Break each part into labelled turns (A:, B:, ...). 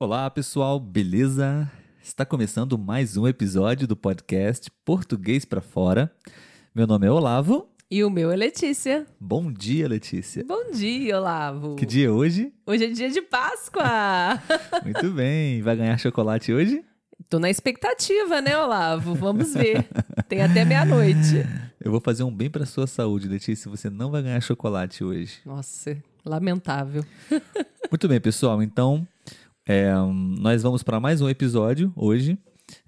A: Olá, pessoal, beleza? Está começando mais um episódio do podcast Português para Fora. Meu nome é Olavo.
B: E o meu é Letícia.
A: Bom dia, Letícia.
B: Bom dia, Olavo.
A: Que dia é hoje?
B: Hoje é dia de Páscoa.
A: Muito bem. Vai ganhar chocolate hoje?
B: Tô na expectativa, né, Olavo? Vamos ver. Tem até meia-noite.
A: Eu vou fazer um bem para sua saúde, Letícia. Você não vai ganhar chocolate hoje.
B: Nossa, lamentável.
A: Muito bem, pessoal. Então, é, nós vamos para mais um episódio hoje.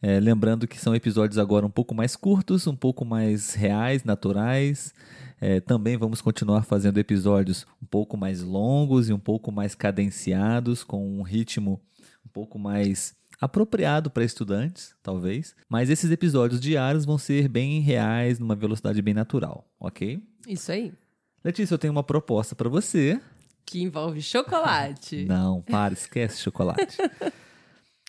A: É, lembrando que são episódios agora um pouco mais curtos, um pouco mais reais, naturais. É, também vamos continuar fazendo episódios um pouco mais longos e um pouco mais cadenciados, com um ritmo um pouco mais apropriado para estudantes, talvez. Mas esses episódios diários vão ser bem reais, numa velocidade bem natural, ok?
B: Isso aí.
A: Letícia, eu tenho uma proposta para você
B: que envolve chocolate.
A: Não, para, esquece chocolate.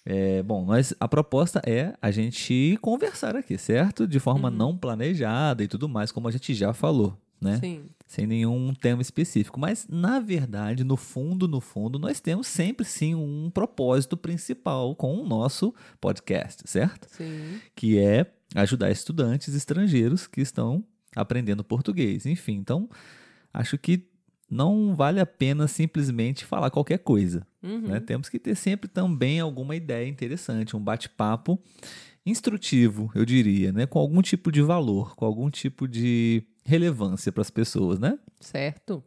A: É, bom, nós, a proposta é a gente conversar aqui, certo? De forma uhum. não planejada e tudo mais, como a gente já falou, né?
B: Sim.
A: Sem nenhum tema específico. Mas, na verdade, no fundo, no fundo, nós temos sempre sim um propósito principal com o nosso podcast, certo?
B: Sim.
A: Que é ajudar estudantes estrangeiros que estão aprendendo português. Enfim, então, acho que não vale a pena simplesmente falar qualquer coisa. Uhum. Né? Temos que ter sempre também alguma ideia interessante, um bate-papo instrutivo, eu diria, né? com algum tipo de valor, com algum tipo de relevância para as pessoas, né?
B: Certo.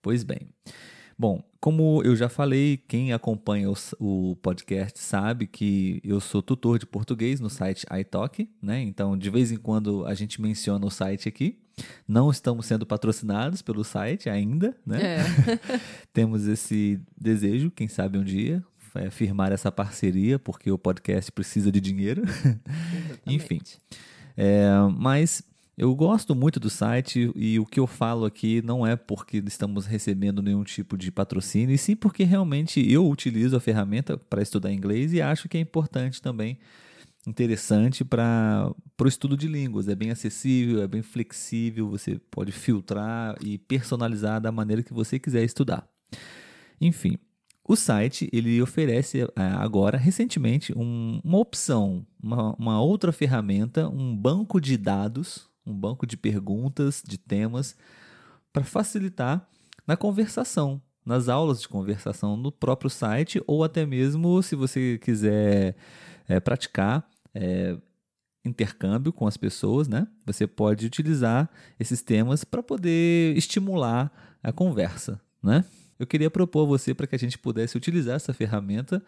A: Pois bem. Bom, como eu já falei, quem acompanha o, o, podcast sabe que eu sou tutor de português no site iTalk, né? Então, de vez em quando a gente menciona o site aqui. Não estamos sendo patrocinados pelo site ainda, né?
B: É.
A: Temos esse desejo, quem sabe um dia, é firmar essa parceria, porque o podcast precisa de dinheiro. Enfim. É, mas eu gosto muito do site e o que eu falo aqui não é porque estamos recebendo nenhum tipo de patrocínio, e sim porque realmente eu utilizo a ferramenta para estudar inglês e acho que é importante também interessante para o estudo de línguas. É bem acessível, é bem flexível, você pode filtrar e personalizar da maneira que você quiser estudar. Enfim, o site ele oferece é, agora, recentemente, um, uma opção, uma, uma outra ferramenta, um banco de dados, um banco de perguntas, de temas, para facilitar na conversação, nas aulas de conversação no próprio site, ou até mesmo se você quiser é, praticar é, intercâmbio com as pessoas, né? Você pode utilizar esses temas para poder estimular a conversa, né? Eu queria propor a você para que a gente pudesse utilizar essa ferramenta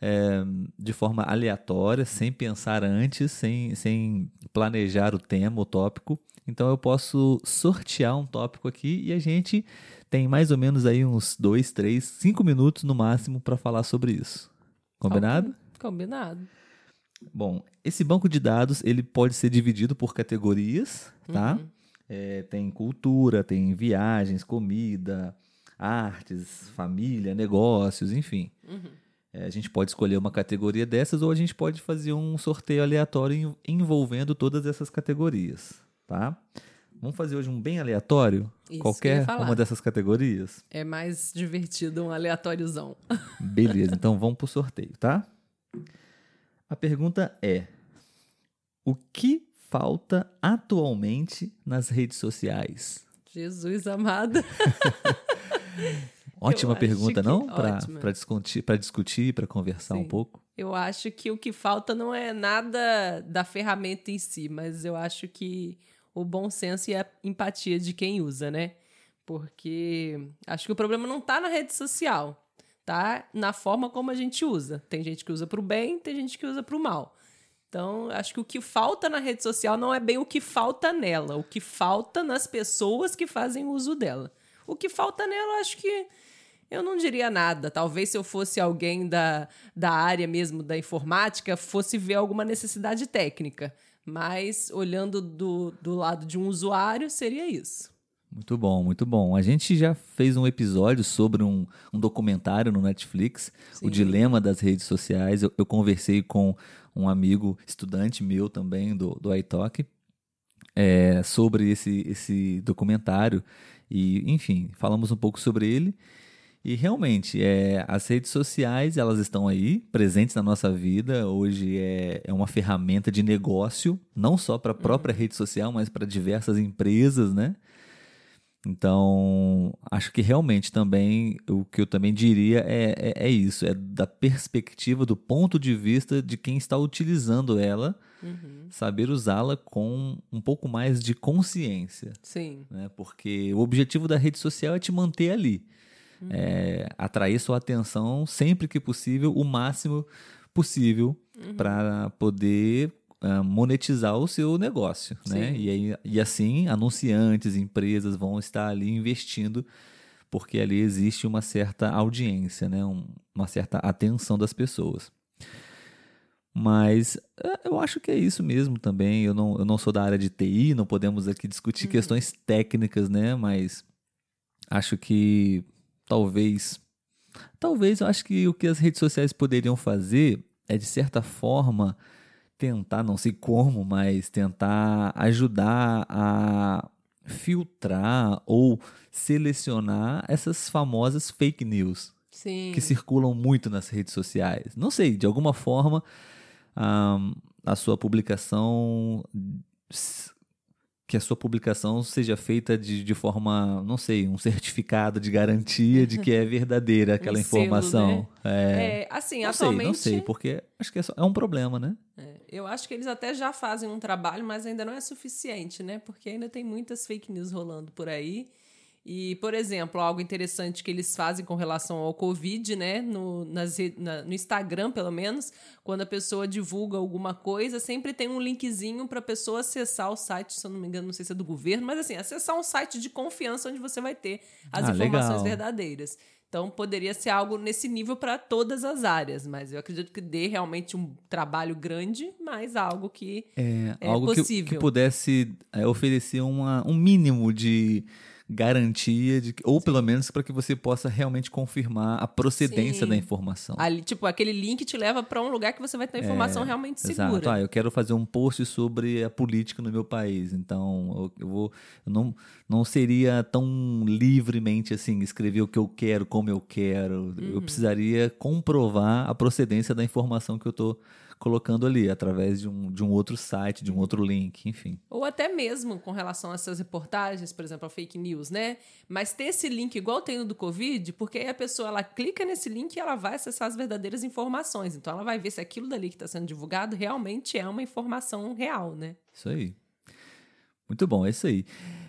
A: é, de forma aleatória, sem pensar antes, sem, sem planejar o tema, o tópico. Então eu posso sortear um tópico aqui e a gente tem mais ou menos aí uns dois, três, cinco minutos no máximo para falar sobre isso. Combinado?
B: Combinado.
A: Bom, esse banco de dados ele pode ser dividido por categorias, tá?
B: Uhum.
A: É, tem cultura, tem viagens, comida, artes, família, negócios, enfim.
B: Uhum.
A: É, a gente pode escolher uma categoria dessas ou a gente pode fazer um sorteio aleatório envolvendo todas essas categorias, tá? Vamos fazer hoje um bem aleatório?
B: Isso
A: qualquer uma dessas categorias?
B: É mais divertido um aleatóriozão.
A: Beleza, então vamos pro sorteio, tá? A pergunta é: o que falta atualmente nas redes sociais?
B: Jesus amado.
A: Ótima pergunta, não? Para discutir, para discutir, para conversar Sim. um pouco.
B: Eu acho que o que falta não é nada da ferramenta em si, mas eu acho que o bom senso e a empatia de quem usa, né? Porque acho que o problema não está na rede social tá na forma como a gente usa. Tem gente que usa para o bem, tem gente que usa para o mal. Então, acho que o que falta na rede social não é bem o que falta nela, o que falta nas pessoas que fazem uso dela. O que falta nela, acho que eu não diria nada. Talvez se eu fosse alguém da, da área mesmo da informática, fosse ver alguma necessidade técnica. Mas olhando do, do lado de um usuário, seria isso.
A: Muito bom, muito bom. A gente já fez um episódio sobre um, um documentário no Netflix, Sim. o dilema das redes sociais. Eu, eu, conversei com um amigo, estudante meu também, do, do iTalk, é, sobre esse, esse documentário. E, enfim, falamos um pouco sobre ele. E realmente, é, as redes sociais, elas estão aí, presentes na nossa vida. Hoje é, é uma ferramenta de negócio, não só para a própria uhum. rede social, mas para diversas empresas, né? Então, acho que realmente também, o que eu também diria é, é, é, isso, é da perspectiva, do ponto de vista de quem está utilizando ela, uhum. saber usá-la com um pouco mais de consciência.
B: Sim.
A: Né? Porque o objetivo da rede social é te manter ali uhum. é, atrair sua atenção sempre que possível, o máximo possível, uhum. para poder uh, monetizar o seu negócio. Né? E, aí, e assim, anunciantes, empresas vão estar ali investindo porque ali existe uma certa audiência, né? Um, uma certa atenção das pessoas. Mas é, eu acho que é isso mesmo também. Eu não, eu não sou da área de TI, não podemos aqui discutir uhum. questões técnicas, né? Mas acho que talvez. Talvez eu acho que o que as redes sociais poderiam fazer é, de certa forma, tentar, não sei como, mas tentar ajudar a filtrar ou selecionar essas famosas fake news
B: Sim.
A: que circulam muito nas redes sociais. Não sei, de alguma forma, um, a sua publicação que a sua publicação seja feita de, de forma, não sei, um certificado de garantia de que é verdadeira aquela um informação. Selo,
B: né? é... é, assim,
A: não
B: atualmente.
A: Sei, não sei, porque acho que é, só, é um problema, né?
B: É, eu acho que eles até já fazem um trabalho, mas ainda não é suficiente, né? Porque ainda tem muitas fake news rolando por aí. E, por exemplo, algo interessante que eles fazem com relação ao Covid, né? No, nas, na, no Instagram, pelo menos, quando a pessoa divulga alguma coisa, sempre tem um linkzinho para a pessoa acessar o site, se eu não me engano, não sei se é do governo, mas assim, acessar um site de confiança onde você vai ter as ah, informações legal. verdadeiras. Então, poderia ser algo nesse nível para todas as áreas, mas eu acredito que dê realmente um trabalho grande, mas algo que é, é
A: algo
B: possível.
A: Que, que pudesse é, oferecer uma, um mínimo de garantia de ou Sim. pelo menos para que você possa realmente confirmar a procedência Sim. da informação.
B: Ali, tipo, aquele link te leva para um lugar que você vai ter informação é, realmente segura.
A: Exato. Ah, eu quero fazer um post sobre a política no meu país, então eu, eu vou eu não não seria tão livremente assim escrever o que eu quero, como eu quero. Uhum. Eu precisaria comprovar a procedência da informação que eu estou colocando ali, através de um, de um outro site, de um outro link, enfim.
B: Ou até mesmo com relação a essas reportagens, por exemplo, a fake news, né? Mas ter esse link igual tem no do Covid, porque aí a pessoa ela clica nesse link e ela vai acessar as verdadeiras informações. Então ela vai ver se aquilo dali que está sendo divulgado realmente é uma informação real, né?
A: Isso aí. Muito bom, é isso aí.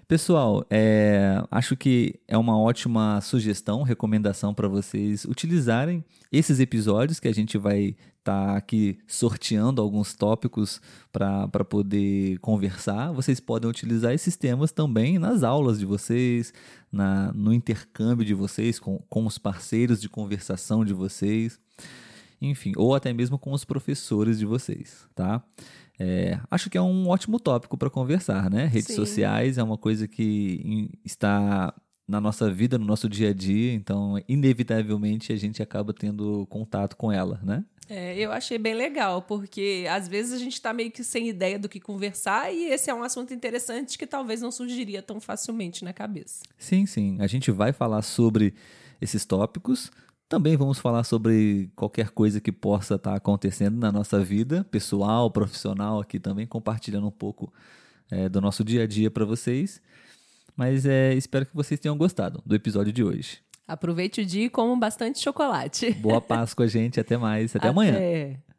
A: Pessoal, é, acho que é uma ótima sugestão, recomendação para vocês utilizarem esses episódios que a gente vai tá aqui sorteando alguns tópicos para poder conversar. Vocês podem utilizar esses temas também nas aulas de vocês, na, no intercâmbio de vocês, com, com os parceiros de conversação de vocês, enfim, ou até mesmo com os professores de vocês, tá? É, acho que é um ótimo tópico para conversar, né? Redes Sim. sociais é uma coisa que está na nossa vida, no nosso dia a dia, então inevitavelmente a gente acaba tendo contato com ela, né?
B: É, eu achei bem legal, porque às vezes a gente está meio que sem ideia do que conversar e esse é um assunto interessante que talvez não surgiria tão facilmente na cabeça.
A: Sim, sim. A gente vai falar sobre esses tópicos, também vamos falar sobre qualquer coisa que possa estar tá acontecendo na nossa vida, pessoal, profissional, aqui também, compartilhando um pouco é, do nosso dia a dia para vocês. Mas é, espero que vocês tenham gostado do episódio de hoje.
B: Aproveite o dia e coma bastante chocolate.
A: Boa Páscoa, gente. Até mais. Até, até. amanhã.